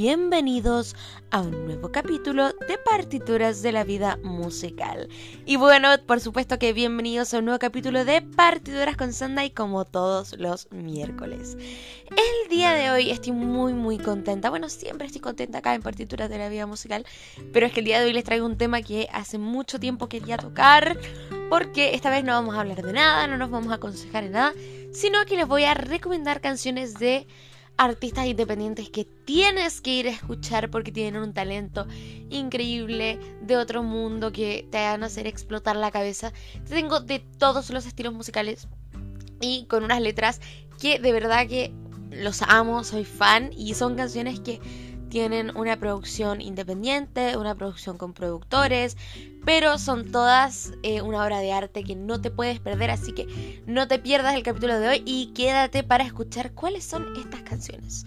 bienvenidos a un nuevo capítulo de Partituras de la Vida Musical. Y bueno, por supuesto que bienvenidos a un nuevo capítulo de Partituras con Sunday como todos los miércoles. El día de hoy estoy muy muy contenta, bueno, siempre estoy contenta acá en Partituras de la Vida Musical, pero es que el día de hoy les traigo un tema que hace mucho tiempo quería tocar, porque esta vez no vamos a hablar de nada, no nos vamos a aconsejar en nada, sino que les voy a recomendar canciones de artistas independientes que tienes que ir a escuchar porque tienen un talento increíble de otro mundo que te van a hacer explotar la cabeza. Tengo de todos los estilos musicales y con unas letras que de verdad que los amo, soy fan y son canciones que tienen una producción independiente, una producción con productores, pero son todas eh, una obra de arte que no te puedes perder, así que no te pierdas el capítulo de hoy y quédate para escuchar cuáles son estas canciones.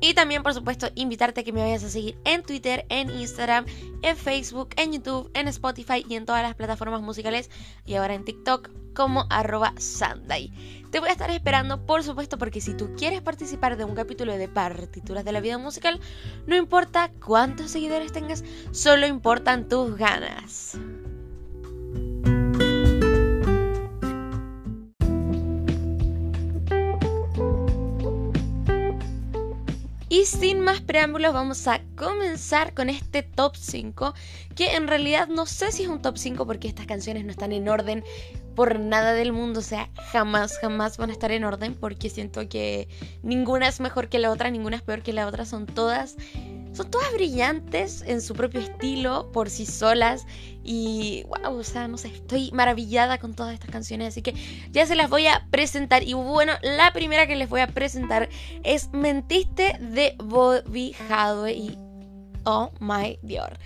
Y también, por supuesto, invitarte a que me vayas a seguir en Twitter, en Instagram, en Facebook, en YouTube, en Spotify y en todas las plataformas musicales y ahora en TikTok como arroba Sunday. Te voy a estar esperando, por supuesto, porque si tú quieres participar de un capítulo de partituras de la vida musical, no importa cuántos seguidores tengas, solo importan tus ganas. Y sin más preámbulos vamos a comenzar con este top 5, que en realidad no sé si es un top 5 porque estas canciones no están en orden por nada del mundo, o sea, jamás, jamás van a estar en orden porque siento que ninguna es mejor que la otra, ninguna es peor que la otra, son todas son todas brillantes en su propio estilo, por sí solas. Y wow, o sea, no sé, estoy maravillada con todas estas canciones. Así que ya se las voy a presentar. Y bueno, la primera que les voy a presentar es Mentiste de Bobby Hadwe y Oh My Dior.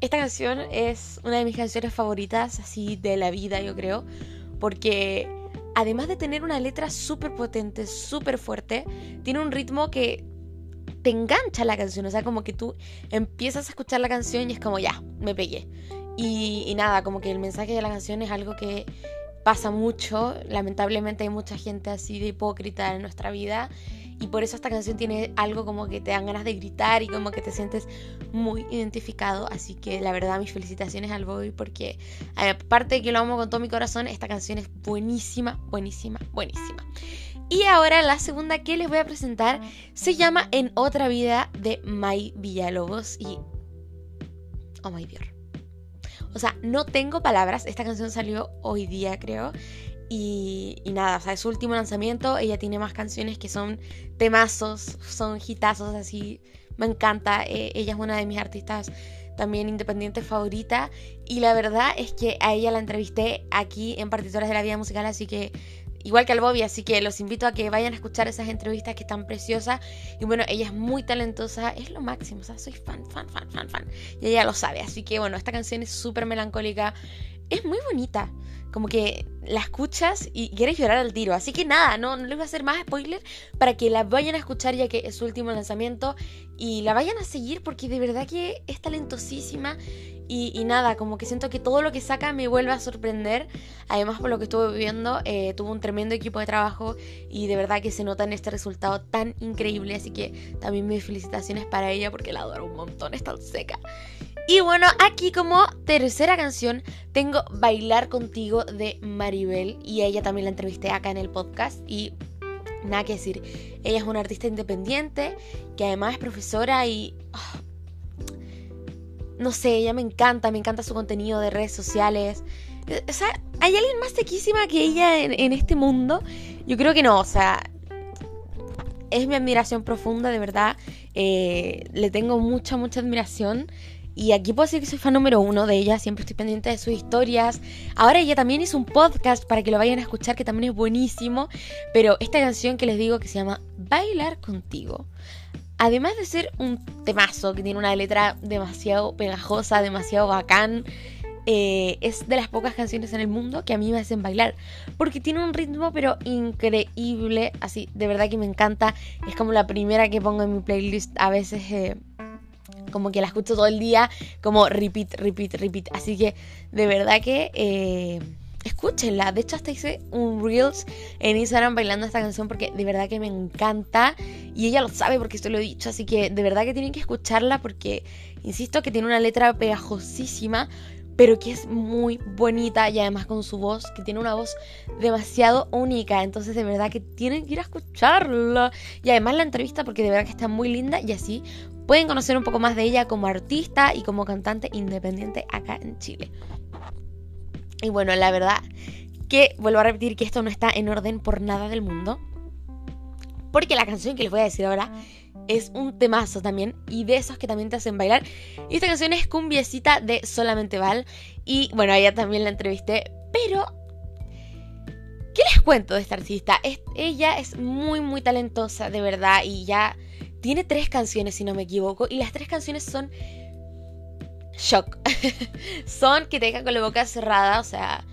Esta canción es una de mis canciones favoritas, así de la vida, yo creo. Porque además de tener una letra súper potente, súper fuerte, tiene un ritmo que te engancha la canción, o sea, como que tú empiezas a escuchar la canción y es como, ya, me pegué. Y, nada, como que el mensaje de la canción es algo que pasa mucho, lamentablemente hay mucha gente así de hipócrita en nuestra vida y por eso esta canción tiene algo como que te dan ganas de gritar y como que te sientes muy identificado. Así que la verdad, mis felicitaciones al Bobby porque aparte de que lo amo con todo mi corazón, esta canción es buenísima, buenísima, buenísima. Y ahora la segunda que les voy a presentar se llama En otra vida de May Villalobos y... Oh my Dios. O sea, no tengo palabras. Esta canción salió hoy día, creo. Y, nada, o sea, es su último lanzamiento. Ella tiene más canciones que son temazos, son hitazos así. Me encanta. Eh, ella es una de mis artistas también independientes favorita. Y la verdad es que a ella la entrevisté aquí en Partituras de la Vida Musical, así que igual que al Bobby, así que los invito a que vayan a escuchar esas entrevistas que están preciosas. Y bueno, ella es muy talentosa, es lo máximo, o sea, soy fan, fan, fan, fan, fan. Y ella lo sabe, así que bueno, esta canción es súper melancólica, es muy bonita. Como que la escuchas y quieres llorar al tiro. Así que nada, no, no les voy a hacer más spoiler para que la vayan a escuchar ya que es su último lanzamiento y la vayan a seguir porque de verdad que es talentosísima y, nada, como que siento que todo lo que saca me vuelve a sorprender. Además, por lo que estuve viviendo, eh, tuvo un tremendo equipo de trabajo y de verdad que se nota en este resultado tan increíble. Así que también mis felicitaciones para ella porque la adoro un montón, es tan seca. Y bueno, aquí como tercera canción tengo Bailar contigo de Maribel y ella también la entrevisté acá en el podcast y nada que decir. Ella es una artista independiente que además es profesora y ah, no sé, ella me encanta, me encanta su contenido de redes sociales. O sea, ¿hay alguien más sequísima que ella en, este mundo? Yo creo que no, o sea, es mi admiración profunda, de verdad. Eh, le tengo mucha, mucha admiración. Y aquí puedo decir que soy fan número uno de ella, siempre estoy pendiente de sus historias. Ahora ella también hizo un podcast para que lo vayan a escuchar, que también es buenísimo. Pero esta canción que les digo que se llama Bailar contigo además de ser un temazo que tiene una letra demasiado pegajosa, demasiado bacán, eh, es de las pocas canciones en el mundo que a mí me hacen bailar. Porque tiene un ritmo pero increíble, así, de verdad que me encanta. Es como la primera que pongo en mi playlist a veces. Eh, como que la escucho todo el día, como repeat, repeat, repeat. Así que de verdad que eh, escúchenla. De hecho, hasta hice un Reels en Instagram bailando esta canción porque de verdad que me encanta. Y ella lo sabe porque esto lo he dicho. Así que de verdad que tienen que escucharla porque, insisto, que tiene una letra pegajosísima. Pero que es muy bonita y además con su voz, que tiene una voz demasiado única. Entonces de verdad que tienen que ir a escucharla. Y además la entrevista porque de verdad que está muy linda y así pueden conocer un poco más de ella como artista y como cantante independiente acá en Chile. Y bueno, la verdad que vuelvo a repetir que esto no está en orden por nada del mundo. Porque la canción que les voy a decir ahora es un temazo también y de esos que también te hacen bailar. Y esta canción es Cumbiecita de Solamente Val. Y bueno, ella también la entrevisté, pero... ¿Qué les cuento de esta artista? ella es muy, muy talentosa, de verdad, y ya tiene tres canciones, si no me equivoco, y las tres canciones son shock. son que te dejan con la boca cerrada, o sea,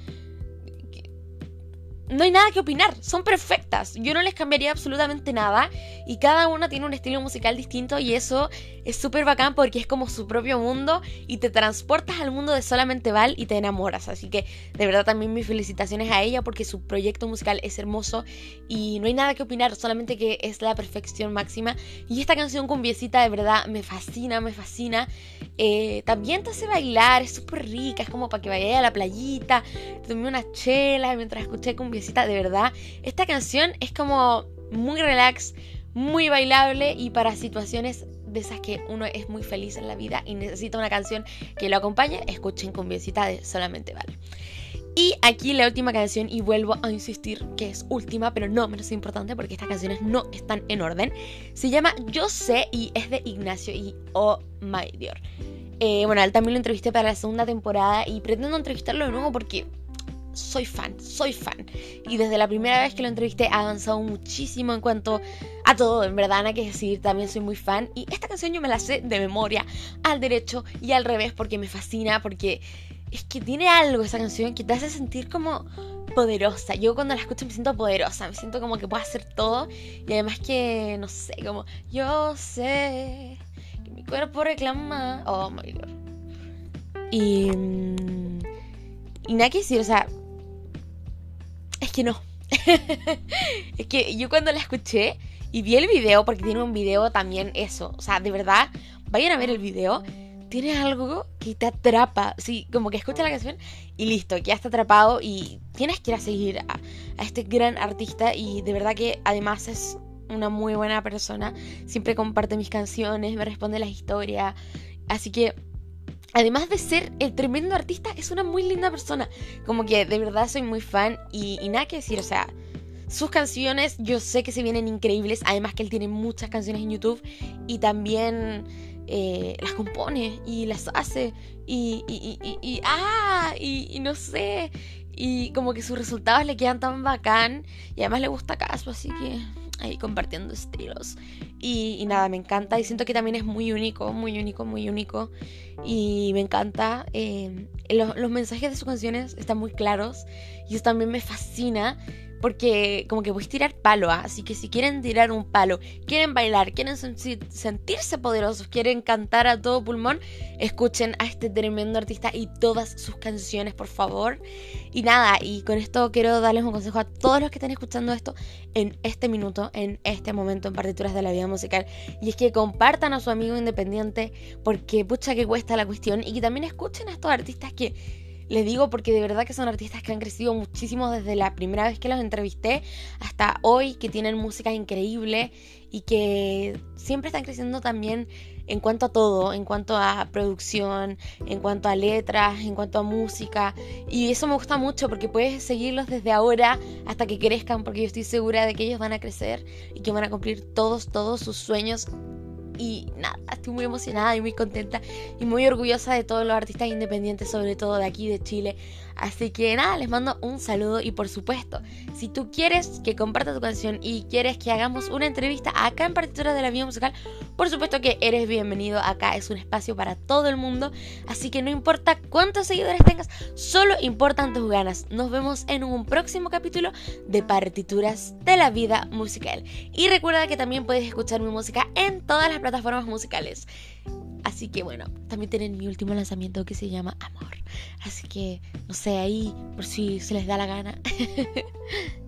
no hay nada que opinar, son perfectas. Yo no les cambiaría absolutamente nada y cada una tiene un estilo musical distinto y eso es súper bacán porque es como su propio mundo y te transportas al mundo de solamente Val y te enamoras. Así que de verdad también mis felicitaciones a ella porque su proyecto musical es hermoso y no hay nada que opinar, solamente que es la perfección máxima. Y esta canción con Viecita de verdad me fascina, me fascina. Eh, también te hace bailar, es súper rica, es como para que vayas a la playita, tomé una chela mientras escuché con de verdad. Esta canción es como muy relax, muy bailable y para situaciones de esas que uno es muy feliz en la vida y necesita una canción que lo acompañe, escuchen cumbiecita de Solamente Vale. Y aquí la última canción, y vuelvo a insistir que es última, pero no menos importante porque estas canciones no están en orden. Se llama Yo sé y es de Ignacio y Oh My Dios. Eh, bueno, él también lo entrevisté para la segunda temporada y pretendo entrevistarlo de nuevo porque soy fan, soy fan. Y desde la primera vez que lo entrevisté ha avanzado muchísimo en cuanto a todo, en verdad, nada que decir, también soy muy fan. Y esta canción yo me la sé de memoria, al derecho y al revés, porque me fascina, porque es que tiene algo esa canción que te hace sentir como poderosa. Yo cuando la escucho me siento poderosa, me siento como que puedo hacer todo. Y además que, no sé, como yo sé que mi cuerpo reclama... Oh, my God. Y... Mm, y nada que decir, o sea, es que no. es que yo cuando la escuché y vi el video, porque tiene un video también eso, o sea, de verdad, vayan a ver el video, tiene algo que te atrapa, sí, como que escucha la canción y listo, ya está atrapado y tienes que ir a seguir a, a este gran artista y de verdad que además es una muy buena persona, siempre comparte mis canciones, me responde las historias, así que además de ser el tremendo artista, es una muy linda persona. Como que de verdad soy muy fan y, nada que decir, o sea, sus canciones yo sé que se vienen increíbles, además que él tiene muchas canciones en YouTube y también eh, las compone y las hace y, y, y, y ah, y, no sé, y como que sus resultados le quedan tan bacán y además le gusta caso, así que ahí compartiendo estilos. Y, nada, me encanta y siento que también es muy único, muy único, muy único. Y me encanta. Eh, los, los, mensajes de sus canciones están muy claros y eso también me fascina porque como que a tirar palo, ¿ah? así que si quieren tirar un palo, quieren bailar, quieren sentirse poderosos, quieren cantar a todo pulmón, escuchen a este tremendo artista y todas sus canciones, por favor. Y nada, y con esto quiero darles un consejo a todos los que están escuchando esto en este minuto, en este momento en partituras de la vida musical. Y es que compartan a su amigo independiente porque pucha que cuesta la cuestión y que también escuchen a estos artistas que les digo porque de verdad que son artistas que han crecido muchísimo desde la primera vez que los entrevisté hasta hoy, que tienen música increíble y que siempre están creciendo también en cuanto a todo, en cuanto a producción, en cuanto a letras, en cuanto a música. Y eso me gusta mucho porque puedes seguirlos desde ahora hasta que crezcan, porque yo estoy segura de que ellos van a crecer y que van a cumplir todos, todos sus sueños y nada, estoy muy emocionada y muy contenta y muy orgullosa de todos los artistas independientes, sobre todo de aquí de Chile. Así que nada, les mando un saludo y por supuesto, si tú quieres que comparta tu canción y quieres que hagamos una entrevista acá en Partituras de la Vida Musical, por supuesto que eres bienvenido acá, es un espacio para todo el mundo, así que no importa cuántos seguidores tengas, solo importan tus ganas. Nos vemos en un próximo capítulo de Partituras de la Vida Musical. Y recuerda que también puedes escuchar mi música en todas las plataformas musicales. Así que bueno, también tienen mi último lanzamiento que se llama Amor. Así que, no sé, ahí por si se les da la gana.